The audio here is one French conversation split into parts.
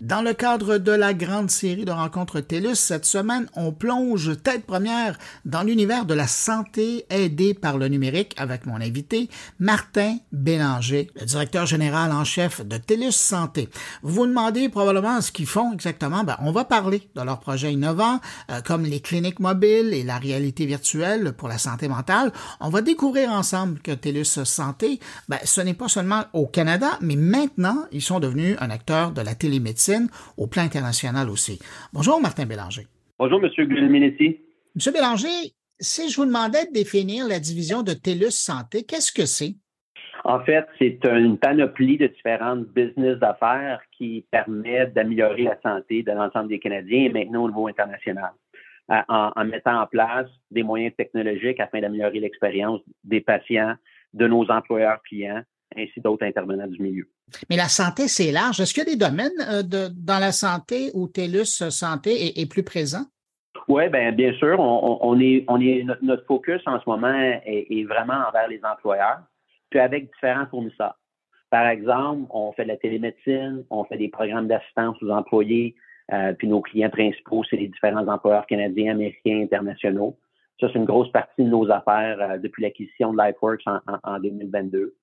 Dans le cadre de la grande série de rencontres TELUS, cette semaine, on plonge tête première dans l'univers de la santé aidée par le numérique avec mon invité, Martin Bélanger, le directeur général en chef de TELUS Santé. Vous vous demandez probablement ce qu'ils font exactement. Ben, on va parler de leurs projets innovants, euh, comme les cliniques mobiles et la réalité virtuelle pour la santé mentale. On va découvrir ensemble que TELUS Santé, ben, ce n'est pas seulement au Canada, mais maintenant, ils sont devenus un acteur de la télémédecine au plan international aussi. Bonjour, Martin Bélanger. Bonjour, M. Guilminetti. M. Bélanger, si je vous demandais de définir la division de TELUS Santé, qu'est-ce que c'est? En fait, c'est une panoplie de différentes business d'affaires qui permettent d'améliorer la santé de l'ensemble des Canadiens et maintenant au niveau international, en, en mettant en place des moyens technologiques afin d'améliorer l'expérience des patients, de nos employeurs clients, ainsi d'autres intervenants du milieu. Mais la santé, c'est large. Est-ce qu'il y a des domaines euh, dans la santé où TELUS Santé est, plus présent? Oui, bien, bien sûr. On, est, on est, notre, focus en ce moment est, vraiment envers les employeurs, puis avec différents fournisseurs. Par exemple, on fait de la télémédecine, on fait des programmes d'assistance aux employés, euh, puis nos clients principaux, c'est les différents employeurs canadiens, américains, internationaux. Ça, c'est une grosse partie de nos affaires euh, depuis l'acquisition de LifeWorks en 2022.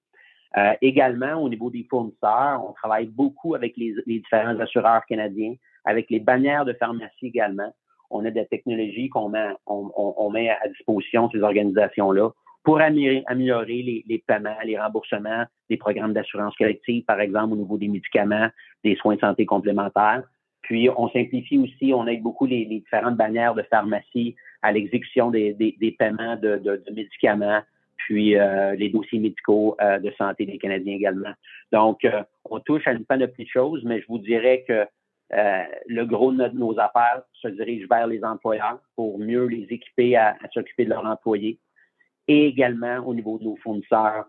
Euh, également, au niveau des fournisseurs, on travaille beaucoup avec les, différents assureurs canadiens, avec les bannières de pharmacie également. On a des technologies qu'on met, on, met à disposition de ces organisations-là pour améliorer, les, les, paiements, les remboursements des programmes d'assurance collective, par exemple, au niveau des médicaments, des soins de santé complémentaires. Puis, on simplifie aussi, on aide beaucoup les, différentes bannières de pharmacie à l'exécution des, paiements de, de médicaments, puis euh, les dossiers médicaux euh, de santé des Canadiens également. Donc, euh, on touche à une panoplie de choses, mais je vous dirais que le gros de nos affaires se dirige vers les employeurs pour mieux les équiper à, s'occuper de leurs employés et également au niveau de nos fournisseurs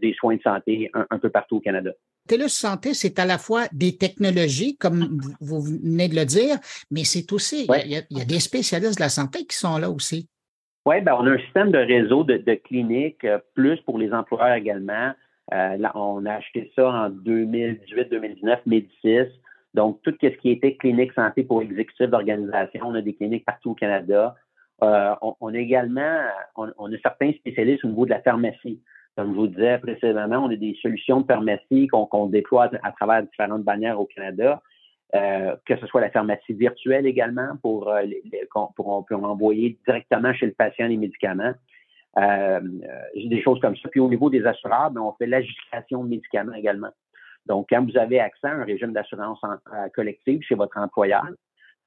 des soins de santé un, peu partout au Canada. TELUS Santé, c'est à la fois des technologies, comme vous venez de le dire, mais c'est aussi, il, y a, des spécialistes de la santé qui sont là aussi. Oui, ben, on a un système de réseau de, cliniques, euh, plus pour les employeurs également. Euh, là, on a acheté ça en 2018-2019, Médicis. Donc, tout ce qui était clinique santé pour exécutifs d'organisation, on a des cliniques partout au Canada. Euh, on, a également, on, a certains spécialistes au niveau de la pharmacie. Comme je vous disais précédemment, on a des solutions de pharmacie qu'on déploie à, travers différentes bannières au Canada. Euh, que ce soit la pharmacie virtuelle également pour, euh, pour envoyer directement chez le patient les médicaments. Euh, des choses comme ça. Puis au niveau des assureurs, ben, on fait l'adjudication de médicaments également. Donc, quand vous avez accès à un régime d'assurance collective chez votre employeur,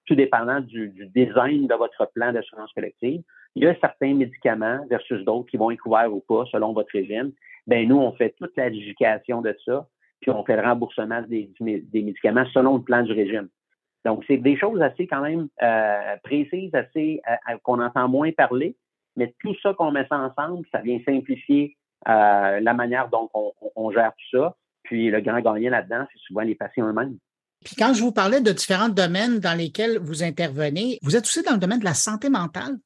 tout dépendant du, design de votre plan d'assurance collective, il y a certains médicaments versus d'autres qui vont être couverts ou pas selon votre régime. Ben nous, on fait toute l'adjudication de ça puis on fait le remboursement des, médicaments selon le plan du régime. Donc, c'est des choses assez quand même euh, précises, assez euh, qu'on entend moins parler, mais tout ça qu'on met ça ensemble, ça vient simplifier euh, la manière dont on, gère tout ça. Puis le grand gagnant là-dedans, c'est souvent les patients eux-mêmes. Puis quand je vous parlais de différents domaines dans lesquels vous intervenez, vous êtes aussi dans le domaine de la santé mentale?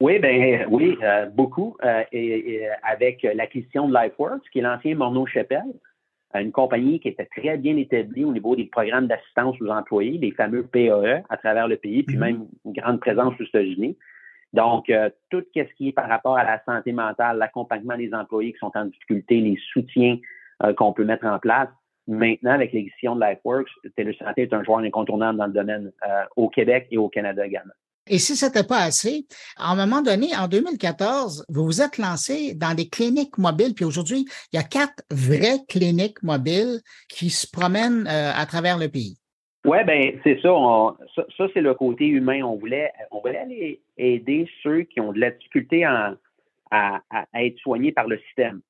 Oui, ben oui, beaucoup. et, avec l'acquisition de LifeWorks, qui est l'ancien Morneau Chapelle, une compagnie qui était très bien établie au niveau des programmes d'assistance aux employés, les fameux PAE à travers le pays, puis mhm. même une grande présence aux États-Unis. Donc, euh, tout ce qui est par rapport à la santé mentale, l'accompagnement des employés qui sont en difficulté, les soutiens euh, qu'on peut mettre en place. Maintenant, avec l'édition de LifeWorks, Télésanté est un joueur incontournable dans le domaine euh, au Québec et au Canada également. Et si ce n'était pas assez, à un moment donné, en 2014, vous vous êtes lancé dans des cliniques mobiles, puis aujourd'hui, il y a quatre vraies cliniques mobiles qui se promènent euh, à travers le pays. Oui, ben c'est ça, ça. c'est le côté humain. On voulait, on voulait aller aider ceux qui ont de la difficulté à, être soignés par le système.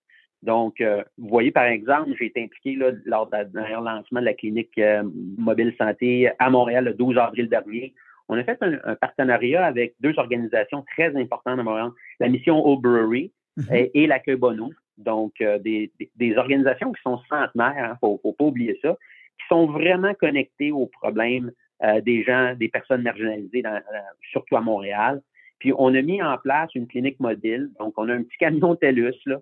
Donc, euh, vous voyez, par exemple, j'ai été impliqué là, lors du lancement de la clinique euh, mobile santé à Montréal le 12 avril dernier on a fait un, partenariat avec deux organisations très importantes à Montréal, la mission O'Brewery mhm. et, l'accueil Bono. Donc, euh, des, organisations qui sont centenaires, il hein, ne faut, pas oublier ça, qui sont vraiment connectées aux problèmes euh, des gens, des personnes marginalisées, dans, euh, surtout à Montréal. Puis, on a mis en place une clinique mobile. Donc, on a un petit camion TELUS, là,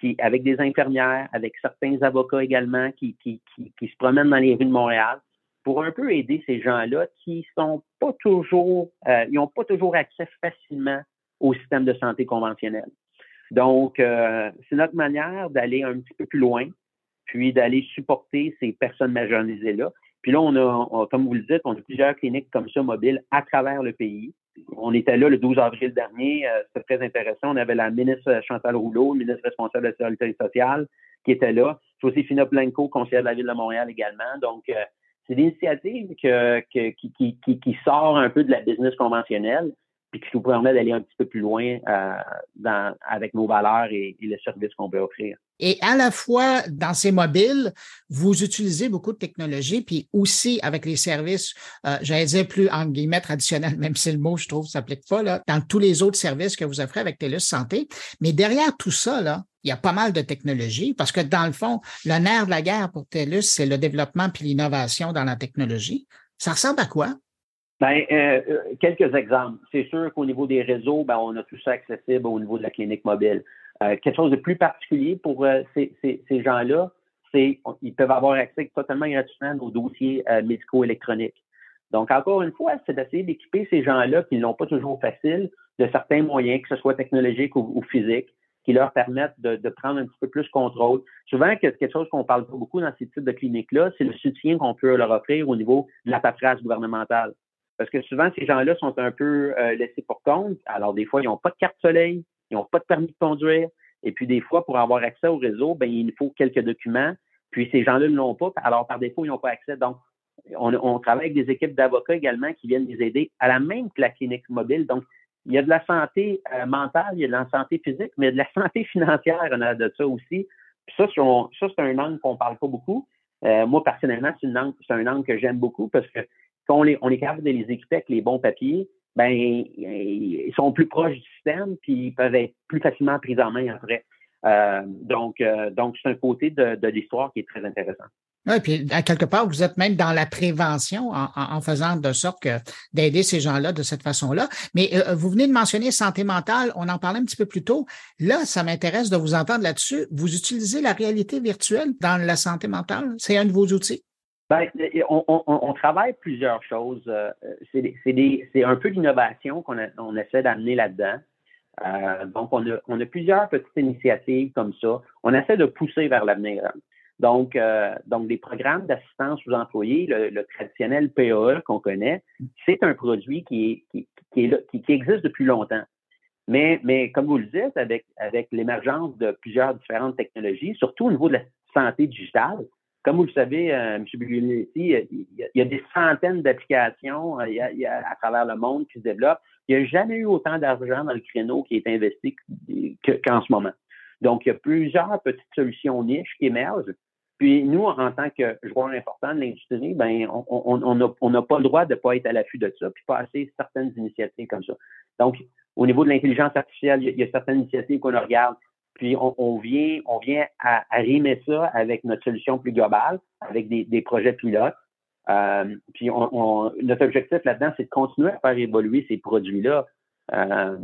qui, avec des infirmières, avec certains avocats également qui, qui, qui, qui se promènent dans les rues de Montréal pour un peu aider ces gens-là qui sont pas toujours, euh, ils n'ont pas toujours accès facilement au système de santé conventionnel. Donc, euh, c'est notre manière d'aller un petit peu plus loin, puis d'aller supporter ces personnes marginalisées-là. Puis là, on a, comme vous le dites, on a plusieurs cliniques comme ça mobiles à travers le pays. On était là le 12 avril dernier, euh, c'était très intéressant. On avait la ministre Chantal Rouleau, ministre responsable de la sécurité sociale, qui était là. Joséphine Blanco, conseillère de la Ville de Montréal également. Donc, euh, c'est une initiative qui, qui, qui, sort un peu de la business conventionnelle, puis qui nous permet d'aller un petit peu plus loin euh, dans, avec nos valeurs et, et le service qu'on peut offrir. Et à la fois, dans ces mobiles, vous utilisez beaucoup de technologies, puis aussi avec les services, euh, j'allais dire plus en guillemets traditionnels, même si le mot, je trouve, s'applique pas, là, dans tous les autres services que vous offrez avec TELUS Santé. Mais derrière tout ça, là, il y a pas mal de technologies parce que dans le fond, le nerf de la guerre pour TELUS, c'est le développement puis l'innovation dans la technologie. Ça ressemble à quoi? Ben, euh, euh, quelques exemples. C'est sûr qu'au niveau des réseaux, ben, on a tout ça accessible au niveau de la clinique mobile. Euh, quelque chose de plus particulier pour ces, ces, gens-là, c'est qu'ils peuvent avoir accès totalement gratuitement aux dossiers médicaux électroniques. Donc, encore une fois, c'est d'essayer d'équiper ces gens-là qui n'ont pas toujours facile de certains moyens, que ce soit technologiques ou, physiques, qui leur permettent de, prendre un petit peu plus contrôle. Souvent, quelque chose qu'on parle pas beaucoup dans ces types de cliniques-là, c'est le soutien qu'on peut leur offrir au niveau de la paperasse gouvernementale. Parce que souvent, ces gens-là sont un peu euh, laissés pour compte. Alors, des fois, ils n'ont pas de carte soleil, ils n'ont pas de permis de conduire. Et puis, des fois, pour avoir accès au réseau, ben, il faut quelques documents. Puis, ces gens-là ne l'ont pas. Alors, par défaut, ils n'ont pas accès. Donc, on, travaille avec des équipes d'avocats également qui viennent les aider à la même que la clinique mobile. Donc, il y a de la santé euh, mentale, il y a de la santé physique, mais de la santé financière, on a de ça aussi. Puis ça, ça c'est un angle qu'on parle pas beaucoup. Euh, moi, personnellement, c'est, une c'est un angle que j'aime beaucoup parce que quand on, on est capable de les équiper avec les bons papiers, ben ils sont plus proches du système, puis ils peuvent être plus facilement pris en main après. Euh, donc, euh, donc c'est un côté de, de l'histoire qui est très intéressant. Oui, puis à quelque part, vous êtes même dans la prévention en, en faisant de sorte que d'aider ces gens-là de cette façon-là. Mais euh, vous venez de mentionner santé mentale, on en parlait un petit peu plus tôt. Là, ça m'intéresse de vous entendre là-dessus. Vous utilisez la réalité virtuelle dans la santé mentale? C'est un de vos outils? Ben, on, on, on, travaille plusieurs choses. Euh, c'est un peu d'innovation qu'on on essaie d'amener là-dedans. Euh, donc, on a, plusieurs petites initiatives comme ça. On essaie de pousser vers l'avenir. Donc, euh, donc, des programmes d'assistance aux employés, le, traditionnel PAE qu'on connaît, c'est un produit qui, existe depuis longtemps. Mais, comme vous le dites, avec l'émergence de plusieurs différentes technologies, surtout au niveau de la santé digitale, comme vous le savez, euh, M. Buglietti, il, y a des centaines d'applications euh, à travers le monde qui se développent. Il n'y a jamais eu autant d'argent dans le créneau qui est investi qu'en ce moment. Donc, il y a plusieurs petites solutions niches qui émergent. Puis nous, en tant que joueur important de l'industrie, ben, on n'a pas le droit de ne pas être à l'affût de ça, puis passer certaines initiatives comme ça. Donc, au niveau de l'intelligence artificielle, il y, a, certaines initiatives qu'on regarde. Puis on, vient, on vient à, rimer ça avec notre solution plus globale, avec des, des projets pilotes. Euh, puis on, notre objectif là-dedans, c'est de continuer à faire évoluer ces produits-là. Euh,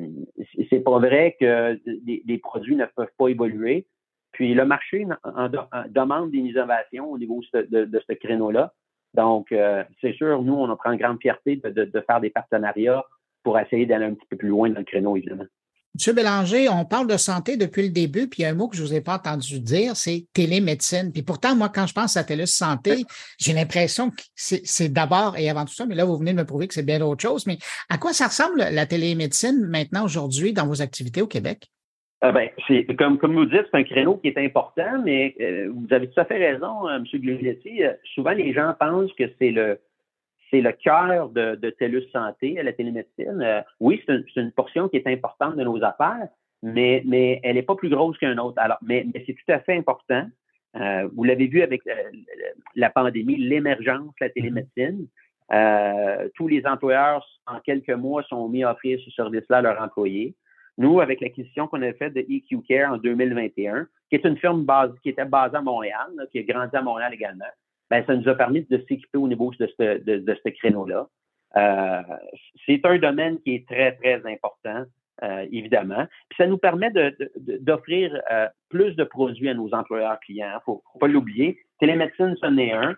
c'est pas vrai que des, produits ne peuvent pas évoluer. Puis le marché en, demande des innovations au niveau de, ce créneau-là. Donc, euh, c'est sûr, nous, on prend grande fierté de, de faire des partenariats pour essayer d'aller un petit peu plus loin dans le créneau, évidemment. Monsieur Bélanger, on parle de santé depuis le début, puis il y a un mot que je ne vous ai pas entendu dire, c'est télémédecine. Puis pourtant, moi, quand je pense à TELUS Santé, j'ai l'impression que c'est d'abord et avant tout ça, mais là, vous venez de me prouver que c'est bien autre chose. Mais à quoi ça ressemble la télémédecine maintenant, aujourd'hui, dans vos activités au Québec? Ah ben, c'est comme, comme vous dites, c'est un créneau qui est important, mais euh, vous avez tout à fait raison, euh, M. Euh, souvent, les gens pensent que c'est le c'est le cœur de, de TELUS Santé, la télémédecine. Euh, oui, c'est une, portion qui est importante de nos affaires, mais, mais elle n'est pas plus grosse qu'un autre. Alors, mais, c'est tout à fait important. Euh, vous l'avez vu avec euh, la, pandémie, l'émergence de la télémédecine. tous les employeurs, en quelques mois, sont mis à offrir ce service-là à leurs employés. Nous, avec l'acquisition qu'on a faite de EQ Care en 2021, qui est une firme base, qui était basée à Montréal, qui a grandi à Montréal également, ben, ça nous a permis de s'équiper au niveau de ce, de, de ce créneau-là. Euh, c'est un domaine qui est très, très important, euh, évidemment. Puis ça nous permet d'offrir euh, plus de produits à nos employeurs clients. Faut, faut pas l'oublier. Télémédecine, ce n'est un.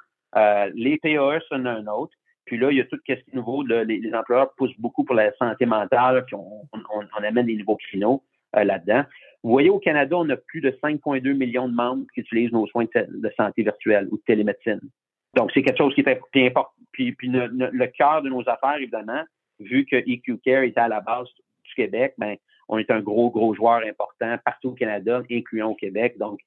les PAE sont un autre. Puis là, il y a tout ce qui est nouveau. les, employeurs poussent beaucoup pour la santé mentale, puis on, amène des nouveaux créneaux là-dedans. Vous voyez, au Canada, on a plus de 5,2 millions de membres qui utilisent nos soins de, santé virtuelle ou de télémédecine. Donc, c'est quelque chose qui est important. Puis, le cœur de nos affaires, évidemment, vu que EQ Care était à la base du Québec, ben, on est un gros, gros joueur important partout au Canada, incluant au Québec. Donc,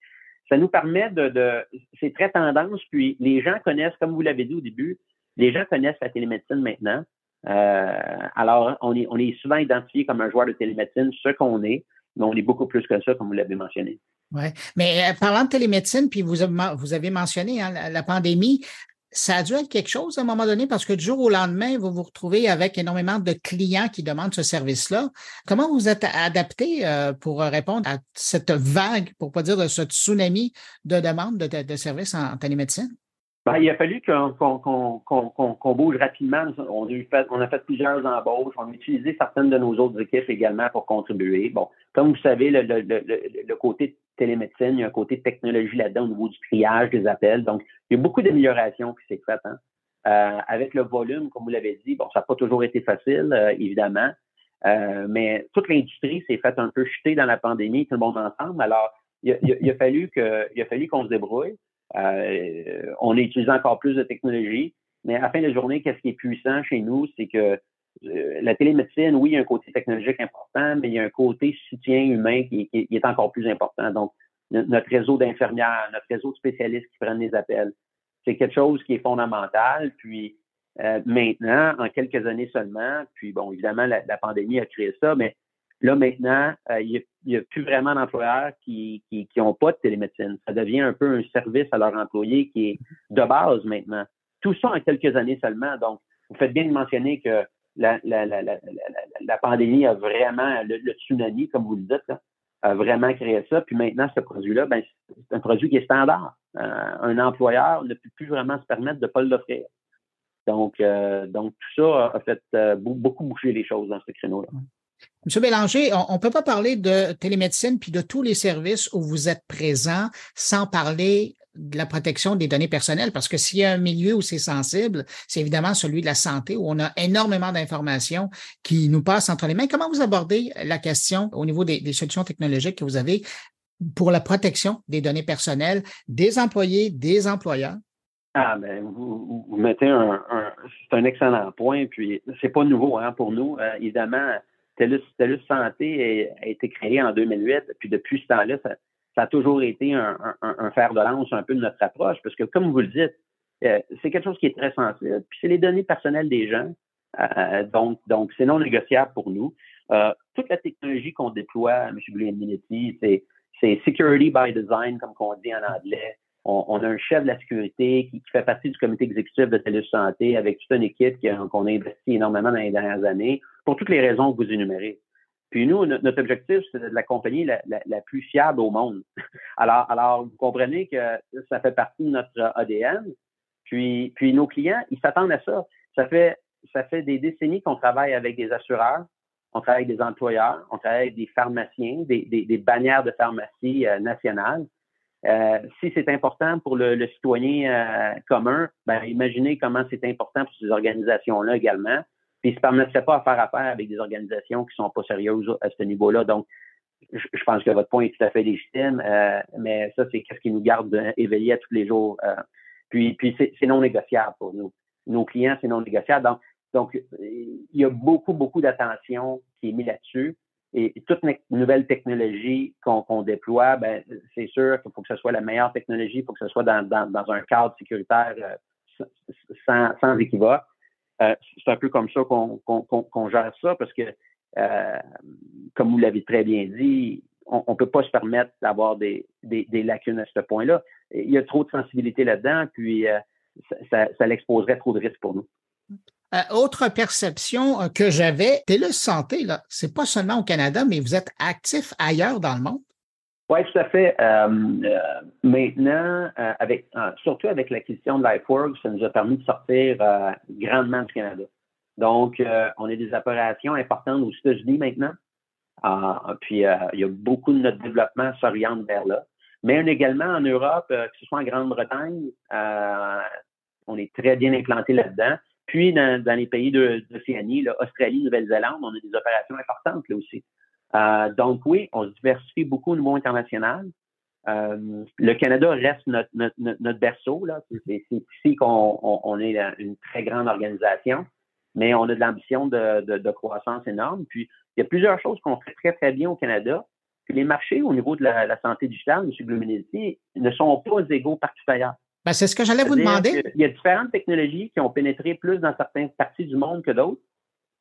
ça nous permet de, de c'est très tendance, puis les gens connaissent, comme vous l'avez dit au début, les gens connaissent la télémédecine maintenant. Euh, alors, on est, on est souvent identifié comme un joueur de télémédecine, ce qu'on est, mais on est beaucoup plus que ça, comme vous l'avez mentionné. Oui, mais euh, parlant de télémédecine, puis vous, avez mentionné hein, la, pandémie, ça a dû être quelque chose à un moment donné parce que du jour au lendemain, vous vous retrouvez avec énormément de clients qui demandent ce service-là. Comment vous êtes adapté euh, pour répondre à cette vague, pour pas dire de ce tsunami de demandes de, services en télémédecine? Ben, il a fallu qu'on bouge rapidement. On a, fait, on a fait plusieurs embauches. On a utilisé certaines de nos autres équipes également pour contribuer. Bon, comme vous savez, le, le, le, le côté télémédecine, il y a un côté technologie là-dedans au niveau du triage des appels. Donc, il y a beaucoup d'améliorations qui s'est faites. Hein. Euh, avec le volume, comme vous l'avez dit, bon, ça n'a pas toujours été facile, euh, évidemment. Euh, mais toute l'industrie s'est faite un peu chuter dans la pandémie, tout le monde ensemble. Alors, il a, il a fallu que, il a fallu qu'on se débrouille. Euh, on a utilisé encore plus de technologie, mais à la fin de la journée, qu'est-ce qui est puissant chez nous, c'est que euh, la télémédecine, oui, il y a un côté technologique important, mais il y a un côté soutien humain qui, est encore plus important. Donc, notre réseau d'infirmières, notre réseau de spécialistes qui prennent les appels, c'est quelque chose qui est fondamental. Puis euh, maintenant, en quelques années seulement, puis bon, évidemment, la, la pandémie a créé ça, mais Là, maintenant, euh, il n'y a, plus vraiment d'employeurs qui n'ont pas de télémédecine. Ça devient un peu un service à leurs employés qui est de base maintenant. Tout ça en quelques années seulement. Donc, vous faites bien de mentionner que la, pandémie a vraiment, le, tsunami, comme vous le dites, a vraiment créé ça. Puis maintenant, ce produit-là, ben, c'est un produit qui est standard. Euh, un employeur ne peut plus vraiment se permettre de ne pas l'offrir. Donc, euh, donc, tout ça a fait beaucoup bouger les choses dans ce créneau-là. Monsieur Bélanger, on ne peut pas parler de télémédecine puis de tous les services où vous êtes présent sans parler de la protection des données personnelles, parce que s'il y a un milieu où c'est sensible, c'est évidemment celui de la santé, où on a énormément d'informations qui nous passent entre les mains. Comment vous abordez la question au niveau des, solutions technologiques que vous avez pour la protection des données personnelles des employés, des employeurs? Ah, ben, vous, mettez un, c'est un excellent point, puis c'est pas nouveau hein, pour nous. Euh, évidemment, TELUS, Santé a, été créé en 2008, puis depuis ce temps-là, ça, a toujours été un, fer de lance un peu de notre approche, parce que comme vous le dites, euh, c'est quelque chose qui est très sensible, puis c'est les données personnelles des gens, euh, donc donc c'est non négociable pour nous. Euh, toute la technologie qu'on déploie, M. Minetti, c'est c'est security by design, comme on dit en anglais. On, a un chef de la sécurité qui, fait partie du comité exécutif de TELUS Santé avec toute une équipe qu'on a investi énormément dans les dernières années pour toutes les raisons que vous énumérez. Puis nous, notre objectif, c'est de la compagnie la, la, plus fiable au monde. alors, alors, vous comprenez que ça fait partie de notre ADN. Puis, puis nos clients, ils s'attendent à ça. Ça fait, ça fait des décennies qu'on travaille avec des assureurs, on travaille avec des employeurs, on travaille avec des pharmaciens, des, des, des bannières de pharmacie euh, nationales. Euh, si c'est important pour le, le citoyen euh, commun, ben, imaginez comment c'est important pour ces organisations-là également. Puis, ils ne se permettraient pas à faire affaire avec des organisations qui ne sont pas sérieuses à ce niveau-là. Donc, je, pense que votre point est tout à fait légitime, euh, mais ça, c'est ce qui nous garde éveillés à tous les jours. Euh. puis, puis c'est non négociable pour nous. Nos clients, c'est non négociable. Donc, donc, il y a beaucoup, beaucoup d'attention qui est mise là-dessus. Et toute nouvelle technologie qu'on déploie, ben, c'est sûr qu'il faut que ce soit la meilleure technologie, il faut que ce soit dans, un cadre sécuritaire euh, sans, équivoque. Euh, c'est un peu comme ça qu'on gère ça parce que, euh, comme vous l'avez très bien dit, on ne peut pas se permettre d'avoir des, lacunes à ce point-là. Il y a trop de sensibilité là-dedans, puis ça, l'exposerait trop de risques pour nous. Autre perception que j'avais, TELUS Santé, là, c'est pas seulement au Canada, mais vous êtes actif ailleurs dans le monde? Oui, tout à fait. Euh, euh, maintenant, euh, avec surtout avec l'acquisition de LifeWorks, ça nous a permis de sortir grandement du Canada. Donc, on a des opérations importantes aux États-Unis maintenant. puis, il y a beaucoup de notre développement s'oriente vers là. Mais également en Europe, que ce soit en Grande-Bretagne, On est très bien implanté là-dedans. Puis, dans, les pays d'Océanie, Australie, Nouvelle-Zélande, on a des opérations importantes là aussi. Euh, donc, oui, on se diversifie beaucoup au niveau international. Euh, le Canada reste notre, notre, notre berceau. C'est ici qu'on on, est une très grande organisation, mais on a de l'ambition de, de, de, croissance énorme. Puis, il y a plusieurs choses qu'on fait très, très bien au Canada. Puis les marchés au niveau de la, la santé digitale, M. Gluminetti, ne sont pas égaux partout ailleurs. Ben, c'est ce que j'allais vous demander. Il y a différentes technologies qui ont pénétré plus dans certaines parties du monde que d'autres.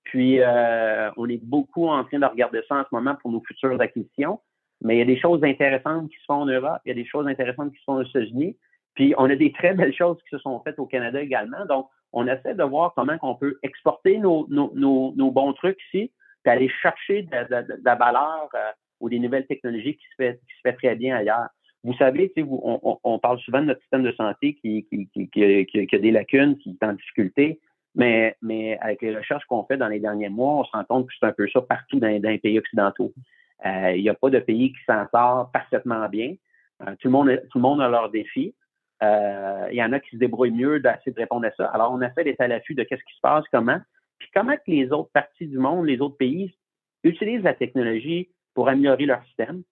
Puis, euh, on est beaucoup en train de regarder ça en ce moment pour nos futures acquisitions. Mais il y a des choses intéressantes qui se font en Europe, il y a des choses intéressantes qui se font aux États-Unis. Puis, on a des très belles choses qui se sont faites au Canada également. Donc, on essaie de voir comment on peut exporter nos, nos, nos, bons trucs ici, puis aller chercher de, de, la valeur euh, ou des nouvelles technologies qui se fait, qui se fait très bien ailleurs. Vous savez, on, parle souvent de notre système de santé qui, a des lacunes, qui est en difficulté. Mais, avec les recherches qu'on fait dans les derniers mois, on se rend compte que c'est un peu ça partout dans, les pays occidentaux. Euh, il n'y a pas de pays qui s'en sort parfaitement bien. Euh, tout, le monde, tout le monde a leurs défis. Euh, il y en a qui se débrouillent mieux d'essayer de répondre à ça. Alors, on essaie d'être à l'affût de qu'est-ce qui se passe, comment. Puis comment que les autres parties du monde, les autres pays, utilisent la technologie pour améliorer leur système.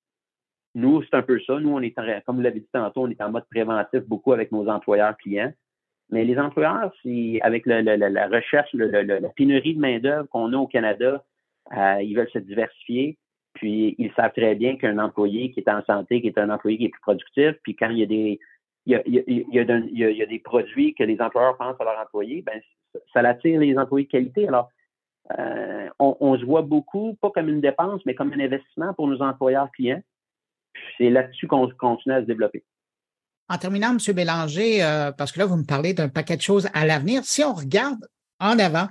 Nous, c'est un peu ça. Nous, on est, comme vous l'avez dit tantôt, on est en mode préventif beaucoup avec nos employeurs clients. Mais les employeurs, si, avec la recherche, la pénurie de main-d'œuvre qu'on a au Canada, ils veulent se diversifier. Puis ils savent très bien qu'un employé qui est en santé, qui est un employé qui est plus productif, puis quand il y a des il y a, des produits que les employeurs pensent à leurs employés, ben ça attire les employés de qualité. Alors, euh, on, on, se voit beaucoup, pas comme une dépense, mais comme un investissement pour nos employeurs clients. C'est là-dessus qu'on continue à se développer. En terminant, M. Bélanger, euh, parce que là, vous me parlez d'un paquet de choses à l'avenir. Si on regarde en avant,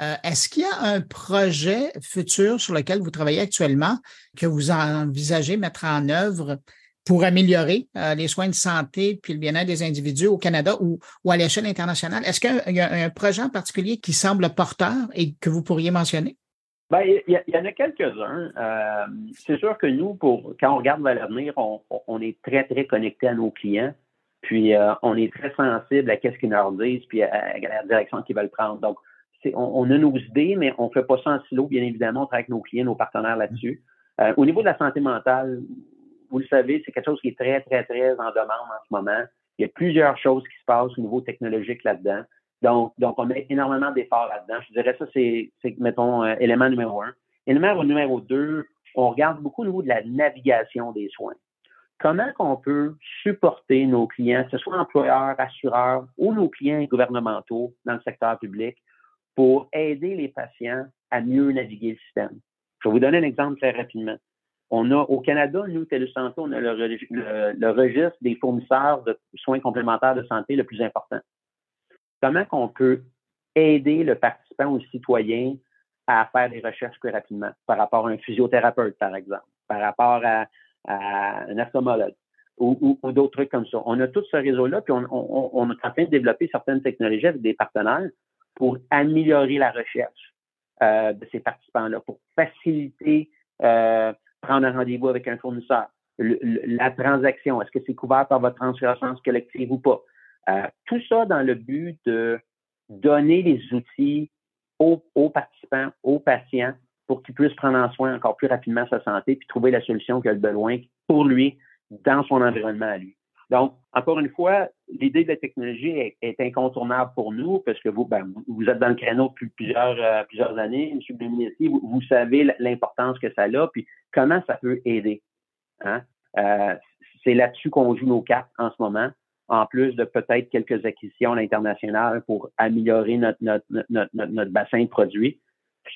euh, est-ce qu'il y a un projet futur sur lequel vous travaillez actuellement que vous envisagez mettre en œuvre pour améliorer euh, les soins de santé puis le bien-être des individus au Canada ou, à l'échelle internationale? Est-ce qu'il y, a un projet en particulier qui semble porteur et que vous pourriez mentionner? Bien, il, y, en a quelques-uns. Euh, c'est sûr que nous, pour quand on regarde vers l'avenir, on, est très, très connecté à nos clients. Puis, on est très sensible à ce qu'ils nous disent, puis à, la direction qu'ils veulent prendre. Donc, on, a nos idées, mais on ne fait pas ça en silo, bien évidemment. On avec nos clients, nos partenaires là-dessus. Euh, au niveau de la santé mentale, vous le savez, c'est quelque chose qui est très, très, très en demande en ce moment. Il y a plusieurs choses qui se passent au niveau technologique là-dedans. Donc, on met énormément d'efforts là-dedans. Je dirais ça, c'est, mettons, euh, élément numéro un. Élément numéro deux, on regarde beaucoup au niveau de la navigation des soins. Comment qu'on peut supporter nos clients, que ce soit employeurs, assureurs ou nos clients gouvernementaux dans le secteur public, pour aider les patients à mieux naviguer le système? Je vais vous donner un exemple très rapidement. On a au Canada, nous, TELUS Santé, on a le, registre des fournisseurs de soins complémentaires de santé le plus important. Comment qu'on peut aider le participant ou le citoyen à faire des recherches plus rapidement par rapport à un physiothérapeute, par exemple, par rapport à, un astomologue ou, d'autres trucs comme ça? On a tout ce réseau-là, puis on, on, est en train de développer certaines technologies avec des partenaires pour améliorer la recherche euh, de ces participants-là, pour faciliter euh, prendre un rendez-vous avec un fournisseur, la transaction, est-ce que c'est couvert par votre transférence collective ou pas? Euh, tout ça dans le but de donner les outils aux, aux participants, aux patients, pour qu'ils puissent prendre en soin encore plus rapidement sa santé puis trouver la solution qu'il a besoin pour lui dans son environnement à lui. Donc, encore une fois, l'idée de la technologie est, incontournable pour nous parce que vous, ben, vous êtes dans le créneau depuis plusieurs, euh, plusieurs années, M. Bluminici, vous, vous, savez l'importance que ça a, puis comment ça peut aider. Hein? Euh, c'est là-dessus qu'on joue nos cartes en ce moment, en plus de peut-être quelques acquisitions à l'international pour améliorer notre, notre, notre, notre, bassin de produits.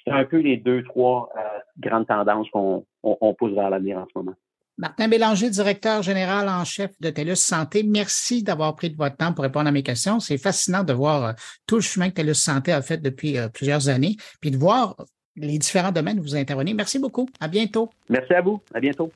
C'est un peu les deux, trois euh, grandes tendances qu'on on pousse vers l'avenir en ce moment. Martin Bélanger, directeur général en chef de TELUS Santé, merci d'avoir pris de votre temps pour répondre à mes questions. C'est fascinant de voir euh, tout le chemin que TELUS Santé a fait depuis euh, plusieurs années, puis de voir les différents domaines où vous intervenez. Merci beaucoup. À bientôt. Merci à vous. À bientôt.